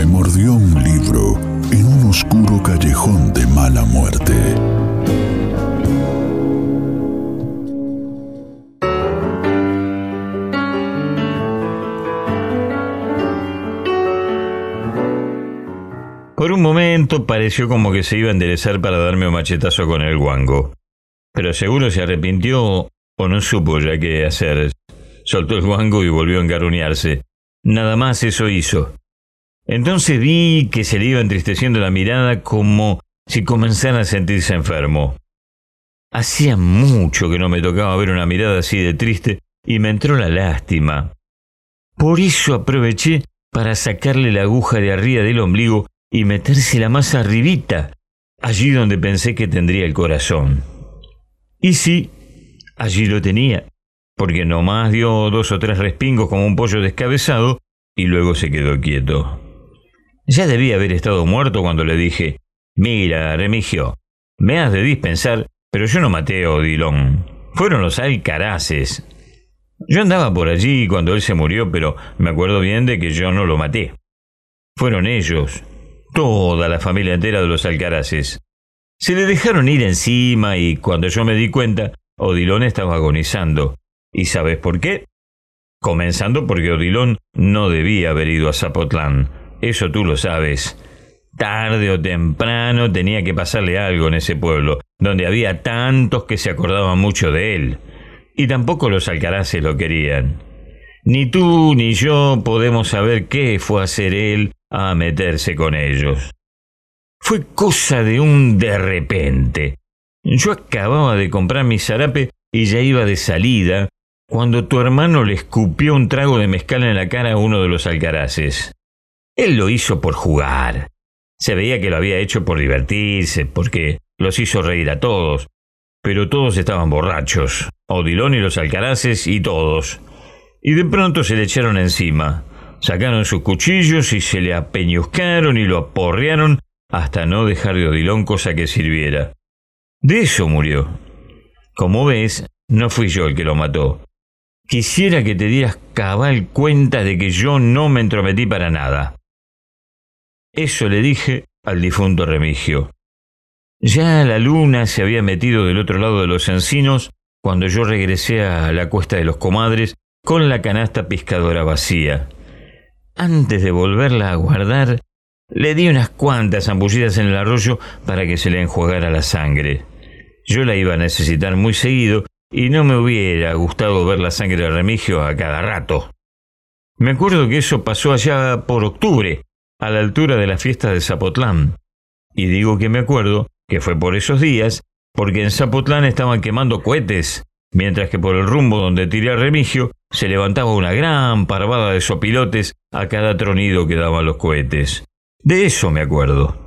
Me mordió un libro en un oscuro callejón de mala muerte. Por un momento pareció como que se iba a enderezar para darme un machetazo con el guango. Pero seguro se arrepintió o no supo ya qué hacer. Soltó el guango y volvió a engaruñarse. Nada más eso hizo. Entonces vi que se le iba entristeciendo la mirada como si comenzara a sentirse enfermo. Hacía mucho que no me tocaba ver una mirada así de triste y me entró la lástima. Por eso aproveché para sacarle la aguja de arriba del ombligo y metérsela más arribita, allí donde pensé que tendría el corazón. Y sí, allí lo tenía, porque nomás dio dos o tres respingos como un pollo descabezado y luego se quedó quieto. Ya debía haber estado muerto cuando le dije, mira, Remigio, me has de dispensar, pero yo no maté a Odilón. Fueron los alcaraces. Yo andaba por allí cuando él se murió, pero me acuerdo bien de que yo no lo maté. Fueron ellos, toda la familia entera de los alcaraces. Se le dejaron ir encima y cuando yo me di cuenta, Odilón estaba agonizando. ¿Y sabes por qué? Comenzando porque Odilón no debía haber ido a Zapotlán. Eso tú lo sabes. Tarde o temprano tenía que pasarle algo en ese pueblo, donde había tantos que se acordaban mucho de él. Y tampoco los alcaraces lo querían. Ni tú ni yo podemos saber qué fue hacer él a meterse con ellos. Fue cosa de un de repente. Yo acababa de comprar mi zarape y ya iba de salida cuando tu hermano le escupió un trago de mezcal en la cara a uno de los alcaraces. Él lo hizo por jugar. Se veía que lo había hecho por divertirse, porque los hizo reír a todos. Pero todos estaban borrachos. Odilón y los alcaraces y todos. Y de pronto se le echaron encima. Sacaron sus cuchillos y se le apeñuscaron y lo aporrearon hasta no dejar de Odilón cosa que sirviera. De eso murió. Como ves, no fui yo el que lo mató. Quisiera que te dieras cabal cuenta de que yo no me entrometí para nada. Eso le dije al difunto Remigio. Ya la luna se había metido del otro lado de los encinos cuando yo regresé a la cuesta de los comadres con la canasta pescadora vacía. Antes de volverla a guardar, le di unas cuantas zambullidas en el arroyo para que se le enjuagara la sangre. Yo la iba a necesitar muy seguido y no me hubiera gustado ver la sangre de Remigio a cada rato. Me acuerdo que eso pasó allá por octubre, a la altura de la fiesta de Zapotlán. Y digo que me acuerdo que fue por esos días, porque en Zapotlán estaban quemando cohetes, mientras que por el rumbo donde tiré a Remigio se levantaba una gran parvada de sopilotes a cada tronido que daban los cohetes. De eso me acuerdo.